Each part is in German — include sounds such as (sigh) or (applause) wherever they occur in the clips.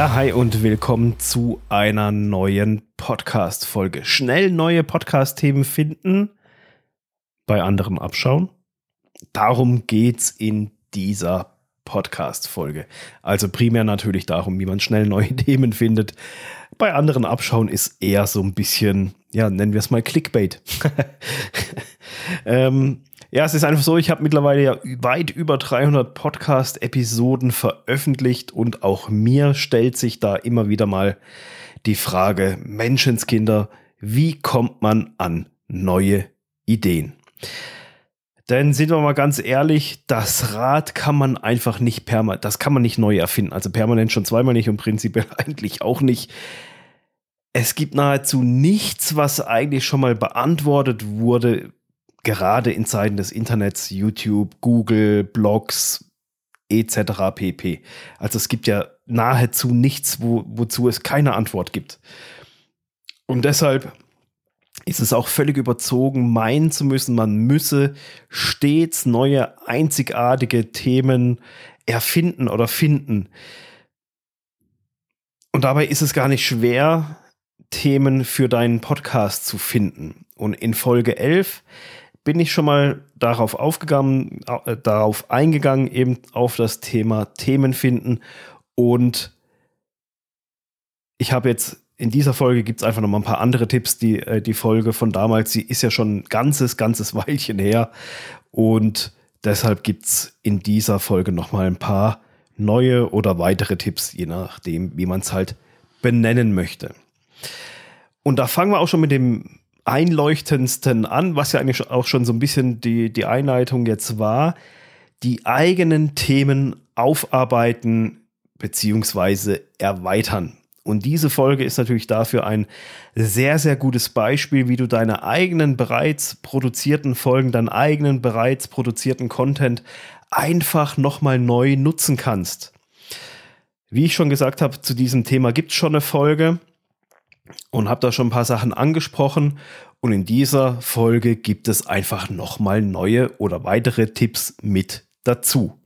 Ja, hi und willkommen zu einer neuen Podcast-Folge. Schnell neue Podcast-Themen finden, bei anderen abschauen. Darum geht's in dieser Podcast-Folge. Also primär natürlich darum, wie man schnell neue (laughs) Themen findet. Bei anderen abschauen ist eher so ein bisschen, ja, nennen wir es mal Clickbait. (laughs) ähm, ja, es ist einfach so, ich habe mittlerweile ja weit über 300 Podcast-Episoden veröffentlicht und auch mir stellt sich da immer wieder mal die Frage, Menschenskinder, wie kommt man an neue Ideen? Denn sind wir mal ganz ehrlich, das Rad kann man einfach nicht permanent, das kann man nicht neu erfinden. Also permanent schon zweimal nicht und prinzipiell (laughs) eigentlich auch nicht. Es gibt nahezu nichts, was eigentlich schon mal beantwortet wurde, gerade in Zeiten des Internets, YouTube, Google, Blogs etc. pp. Also es gibt ja nahezu nichts, wo, wozu es keine Antwort gibt. Und deshalb ist es auch völlig überzogen, meinen zu müssen, man müsse stets neue, einzigartige Themen erfinden oder finden. Und dabei ist es gar nicht schwer, Themen für deinen Podcast zu finden. Und in Folge 11 bin ich schon mal darauf aufgegangen, äh, darauf eingegangen, eben auf das Thema Themen finden. Und ich habe jetzt in dieser Folge gibt es einfach noch mal ein paar andere Tipps. Die, äh, die Folge von damals, sie ist ja schon ein ganzes, ganzes (laughs) Weilchen her. Und deshalb gibt es in dieser Folge noch mal ein paar neue oder weitere Tipps, je nachdem, wie man es halt benennen möchte. Und da fangen wir auch schon mit dem einleuchtendsten an, was ja eigentlich auch schon so ein bisschen die, die Einleitung jetzt war, die eigenen Themen aufarbeiten bzw. erweitern. Und diese Folge ist natürlich dafür ein sehr, sehr gutes Beispiel, wie du deine eigenen bereits produzierten Folgen, deinen eigenen bereits produzierten Content einfach nochmal neu nutzen kannst. Wie ich schon gesagt habe, zu diesem Thema gibt es schon eine Folge und habe da schon ein paar Sachen angesprochen. Und in dieser Folge gibt es einfach nochmal neue oder weitere Tipps mit dazu.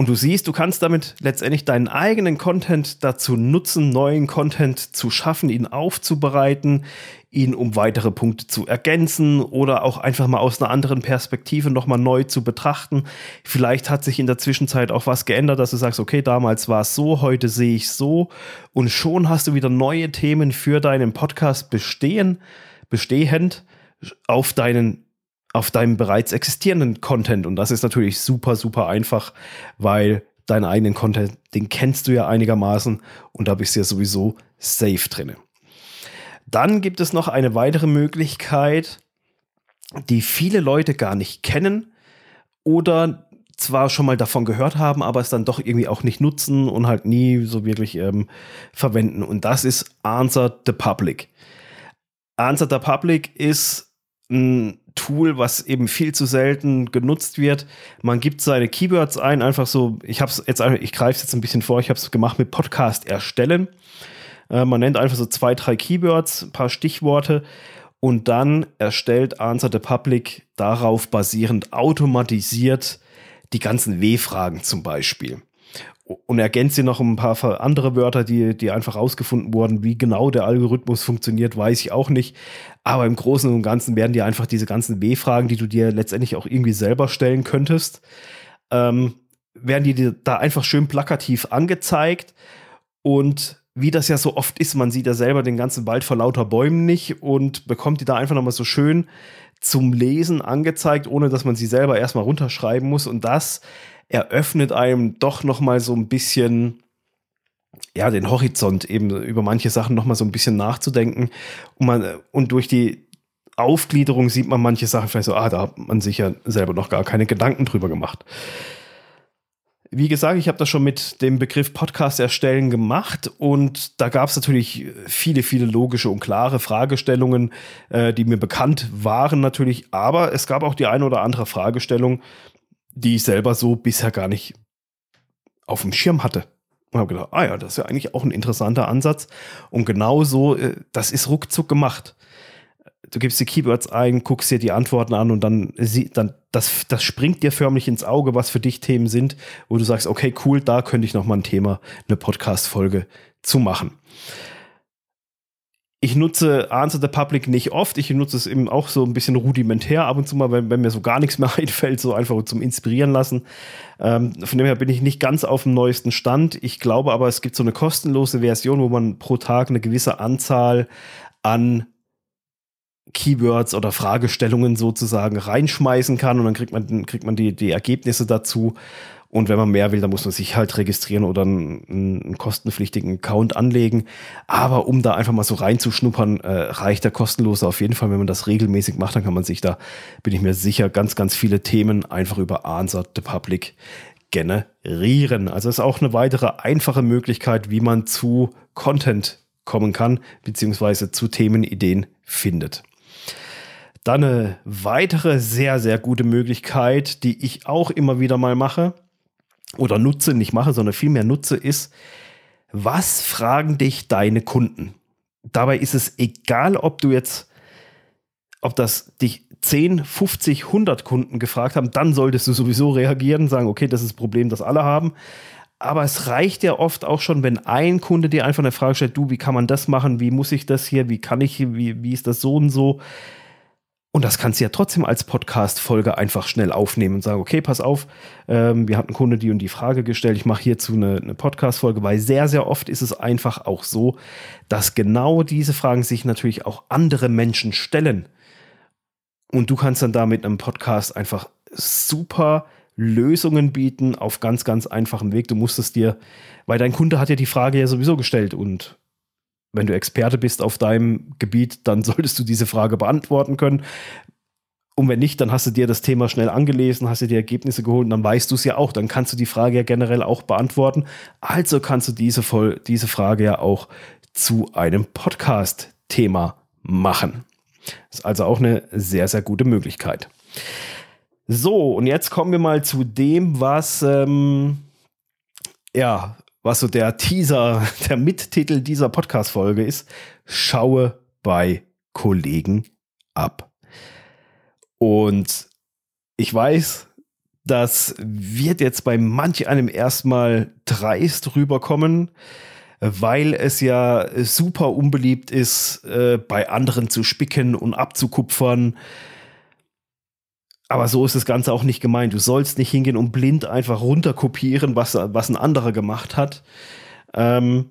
Und du siehst, du kannst damit letztendlich deinen eigenen Content dazu nutzen, neuen Content zu schaffen, ihn aufzubereiten, ihn um weitere Punkte zu ergänzen oder auch einfach mal aus einer anderen Perspektive nochmal neu zu betrachten. Vielleicht hat sich in der Zwischenzeit auch was geändert, dass du sagst, okay, damals war es so, heute sehe ich so und schon hast du wieder neue Themen für deinen Podcast bestehen, bestehend auf deinen auf deinem bereits existierenden Content. Und das ist natürlich super, super einfach, weil deinen eigenen Content, den kennst du ja einigermaßen und da bist du ja sowieso safe drin. Dann gibt es noch eine weitere Möglichkeit, die viele Leute gar nicht kennen oder zwar schon mal davon gehört haben, aber es dann doch irgendwie auch nicht nutzen und halt nie so wirklich ähm, verwenden. Und das ist Answer the Public. Answer the Public ist ein Tool, was eben viel zu selten genutzt wird. Man gibt seine Keywords ein, einfach so, ich habe es jetzt, ich greife es jetzt ein bisschen vor, ich habe es gemacht mit Podcast erstellen. Äh, man nennt einfach so zwei, drei Keywords, ein paar Stichworte und dann erstellt Answer the Public darauf basierend automatisiert die ganzen W-Fragen zum Beispiel und ergänzt sie noch ein paar andere Wörter, die, die einfach rausgefunden wurden. Wie genau der Algorithmus funktioniert, weiß ich auch nicht. Aber im Großen und Ganzen werden dir einfach diese ganzen W-Fragen, die du dir letztendlich auch irgendwie selber stellen könntest, ähm, werden dir da einfach schön plakativ angezeigt. Und wie das ja so oft ist, man sieht ja selber den ganzen Wald vor lauter Bäumen nicht und bekommt die da einfach nochmal so schön zum Lesen angezeigt, ohne dass man sie selber erstmal runterschreiben muss. Und das eröffnet einem doch noch mal so ein bisschen ja, den Horizont eben über manche Sachen noch mal so ein bisschen nachzudenken und man und durch die Aufgliederung sieht man manche Sachen vielleicht so, ah, da hat man sich ja selber noch gar keine Gedanken drüber gemacht. Wie gesagt, ich habe das schon mit dem Begriff Podcast erstellen gemacht und da gab es natürlich viele, viele logische und klare Fragestellungen, äh, die mir bekannt waren natürlich, aber es gab auch die eine oder andere Fragestellung, die ich selber so bisher gar nicht auf dem Schirm hatte. Und habe gedacht, ah ja, das ist ja eigentlich auch ein interessanter Ansatz. Und genau so, äh, das ist ruckzuck gemacht. Du gibst die Keywords ein, guckst dir die Antworten an und dann, dann das, das springt dir förmlich ins Auge, was für dich Themen sind, wo du sagst, okay, cool, da könnte ich noch mal ein Thema, eine Podcast-Folge zu machen. Ich nutze Answer the Public nicht oft. Ich nutze es eben auch so ein bisschen rudimentär ab und zu mal, wenn, wenn mir so gar nichts mehr (laughs) einfällt, so einfach zum Inspirieren lassen. Ähm, von dem her bin ich nicht ganz auf dem neuesten Stand. Ich glaube aber, es gibt so eine kostenlose Version, wo man pro Tag eine gewisse Anzahl an Keywords oder Fragestellungen sozusagen reinschmeißen kann und dann kriegt man, kriegt man die, die Ergebnisse dazu. Und wenn man mehr will, dann muss man sich halt registrieren oder einen, einen kostenpflichtigen Account anlegen. Aber um da einfach mal so reinzuschnuppern, äh, reicht der kostenlose auf jeden Fall. Wenn man das regelmäßig macht, dann kann man sich da, bin ich mir sicher, ganz, ganz viele Themen einfach über Answer the Public generieren. Also ist auch eine weitere einfache Möglichkeit, wie man zu Content kommen kann, beziehungsweise zu Themenideen findet. Dann eine weitere sehr, sehr gute Möglichkeit, die ich auch immer wieder mal mache oder nutze, nicht mache, sondern vielmehr nutze, ist, was fragen dich deine Kunden? Dabei ist es egal, ob du jetzt, ob das dich 10, 50, 100 Kunden gefragt haben, dann solltest du sowieso reagieren, sagen, okay, das ist das Problem, das alle haben. Aber es reicht ja oft auch schon, wenn ein Kunde dir einfach eine Frage stellt, du, wie kann man das machen? Wie muss ich das hier? Wie kann ich, wie, wie ist das so und so? Und das kannst du ja trotzdem als Podcast-Folge einfach schnell aufnehmen und sagen, okay, pass auf, ähm, wir hatten Kunde die und die Frage gestellt, ich mache hierzu eine, eine Podcast-Folge, weil sehr, sehr oft ist es einfach auch so, dass genau diese Fragen sich natürlich auch andere Menschen stellen. Und du kannst dann da mit einem Podcast einfach super Lösungen bieten auf ganz, ganz einfachem Weg. Du musstest dir, weil dein Kunde hat ja die Frage ja sowieso gestellt und wenn du Experte bist auf deinem Gebiet, dann (laughs) solltest du diese Frage beantworten können. Und wenn nicht, dann hast du dir das Thema schnell angelesen, hast dir die Ergebnisse geholt und dann weißt du es ja auch. Dann kannst du die Frage ja generell auch beantworten. Also kannst du diese, voll, diese Frage ja auch zu einem Podcast-Thema machen. Das ist also auch eine sehr, sehr gute Möglichkeit. So, und jetzt kommen wir mal zu dem, was ähm, ja was so der Teaser, (laughs) der Mittitel dieser Podcast-Folge ist, schaue bei Kollegen ab. Und ich weiß, das wird jetzt bei manch einem erstmal dreist rüberkommen, weil es ja super unbeliebt ist, äh, bei anderen zu spicken und abzukupfern aber so ist das Ganze auch nicht gemeint. Du sollst nicht hingehen und blind einfach runterkopieren, was, was ein anderer gemacht hat. Ähm,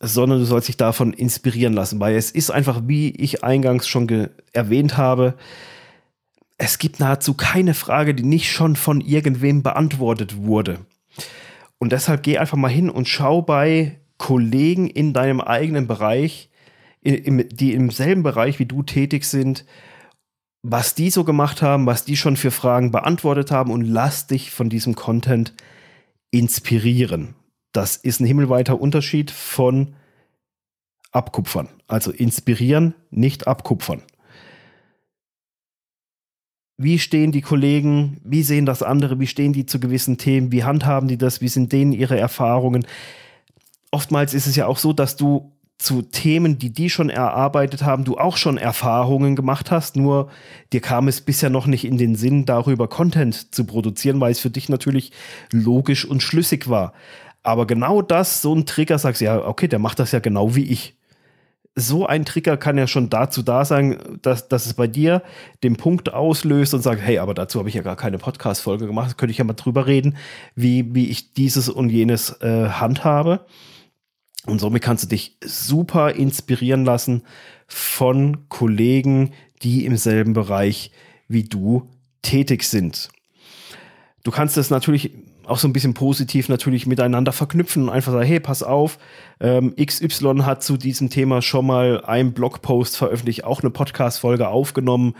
sondern du sollst dich davon inspirieren lassen, weil es ist einfach, wie ich eingangs schon erwähnt habe, es gibt nahezu keine Frage, die nicht schon von irgendwem beantwortet wurde. Und deshalb geh einfach mal hin und schau bei Kollegen in deinem eigenen Bereich, die im selben Bereich wie du tätig sind, was die so gemacht haben, was die schon für Fragen beantwortet haben und lass dich von diesem Content inspirieren. Das ist ein himmelweiter Unterschied von abkupfern. Also inspirieren, nicht abkupfern. Wie stehen die Kollegen? Wie sehen das andere? Wie stehen die zu gewissen Themen? Wie handhaben die das? Wie sind denen ihre Erfahrungen? Oftmals ist es ja auch so, dass du zu Themen, die die schon erarbeitet haben, du auch schon Erfahrungen gemacht hast, nur dir kam es bisher noch nicht in den Sinn, darüber Content zu produzieren, weil es für dich natürlich logisch und schlüssig war. Aber genau das, so ein Trigger, sagst du, ja, okay, der macht das ja genau wie ich. So ein Trigger kann ja schon dazu da sein, dass, dass es bei dir den Punkt auslöst und sagt, hey, aber dazu habe ich ja gar keine Podcast-Folge gemacht, könnte ich ja mal drüber reden, wie, wie ich dieses und jenes äh, handhabe. Und somit kannst du dich super inspirieren lassen von Kollegen, die im selben Bereich wie du tätig sind. Du kannst das natürlich auch so ein bisschen positiv natürlich miteinander verknüpfen und einfach sagen, hey, pass auf, ähm, XY hat zu diesem Thema schon mal einen Blogpost veröffentlicht, auch eine Podcast-Folge aufgenommen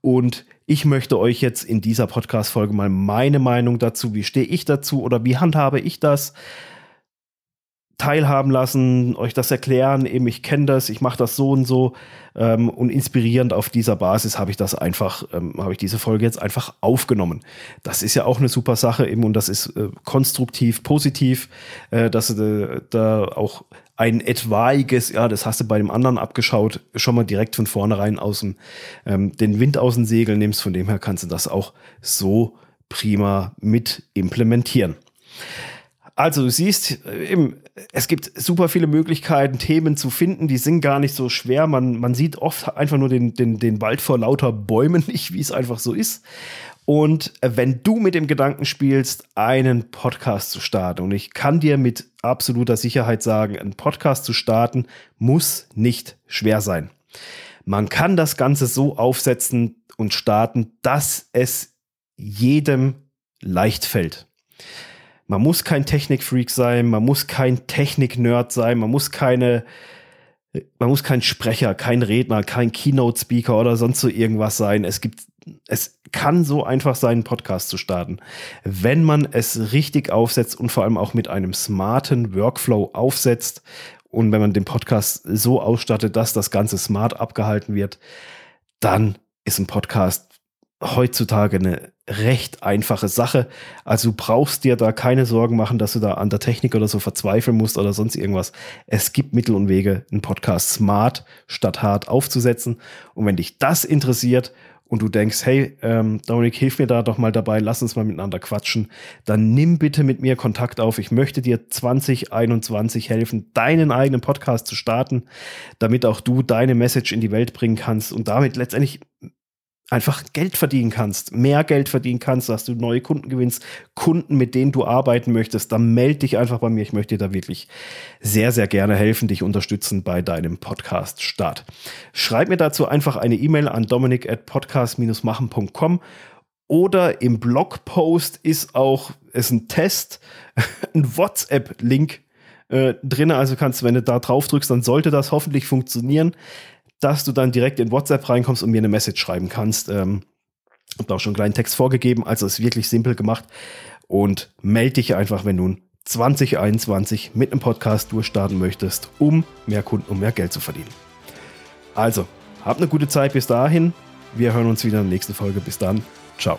und ich möchte euch jetzt in dieser Podcast-Folge mal meine Meinung dazu, wie stehe ich dazu oder wie handhabe ich das, teilhaben lassen, euch das erklären, eben ich kenne das, ich mache das so und so ähm, und inspirierend auf dieser Basis habe ich das einfach, ähm, habe ich diese Folge jetzt einfach aufgenommen. Das ist ja auch eine super Sache eben und das ist äh, konstruktiv, positiv, äh, dass äh, da auch ein etwaiges, ja, das hast du bei dem anderen abgeschaut, schon mal direkt von vornherein aus dem, ähm, den Wind aus dem Segel nimmst, von dem her kannst du das auch so prima mit implementieren. Also du siehst, eben, es gibt super viele Möglichkeiten, Themen zu finden, die sind gar nicht so schwer. Man, man sieht oft einfach nur den, den, den Wald vor lauter Bäumen (laughs) nicht, wie es einfach so ist. Und wenn du mit dem Gedanken spielst, einen Podcast zu starten, und ich kann dir mit absoluter Sicherheit sagen, einen Podcast zu starten, muss nicht schwer sein. Man kann das Ganze so aufsetzen und starten, dass es jedem leicht fällt. Man muss kein Technikfreak sein, man muss kein Technik-Nerd sein, man muss keine, man muss kein Sprecher, kein Redner, kein Keynote-Speaker oder sonst so irgendwas sein. Es gibt, es kann so einfach sein, einen Podcast zu starten. Wenn man es richtig aufsetzt und vor allem auch mit einem smarten Workflow aufsetzt und wenn man den Podcast so ausstattet, dass das Ganze smart abgehalten wird, dann ist ein Podcast heutzutage eine recht einfache Sache. Also du brauchst dir da keine Sorgen machen, dass du da an der Technik oder so verzweifeln musst oder sonst irgendwas. Es gibt Mittel und Wege, einen Podcast smart statt hart aufzusetzen. Und wenn dich das interessiert und du denkst, hey, ähm, Dominik, hilf mir da doch mal dabei, lass uns mal miteinander quatschen, dann nimm bitte mit mir Kontakt auf. Ich möchte dir 2021 helfen, deinen eigenen Podcast zu starten, damit auch du deine Message in die Welt bringen kannst und damit letztendlich einfach Geld verdienen kannst, mehr Geld verdienen kannst, dass du neue Kunden gewinnst, Kunden, mit denen du arbeiten möchtest, dann melde dich einfach bei mir. Ich möchte dir da wirklich sehr, sehr gerne helfen, dich unterstützen bei deinem Podcast-Start. Schreib mir dazu einfach eine E-Mail an dominik at podcast-machen.com oder im Blogpost ist auch, ist ein Test, (laughs) ein WhatsApp-Link äh, drin. Also kannst, wenn du da drauf drückst, dann sollte das hoffentlich funktionieren dass du dann direkt in WhatsApp reinkommst und mir eine Message schreiben kannst. Ähm, hab da auch schon einen kleinen Text vorgegeben, also ist wirklich simpel gemacht. Und melde dich einfach, wenn du 2021 mit einem Podcast durchstarten möchtest, um mehr Kunden und mehr Geld zu verdienen. Also, habt eine gute Zeit bis dahin. Wir hören uns wieder in der nächsten Folge. Bis dann. Ciao.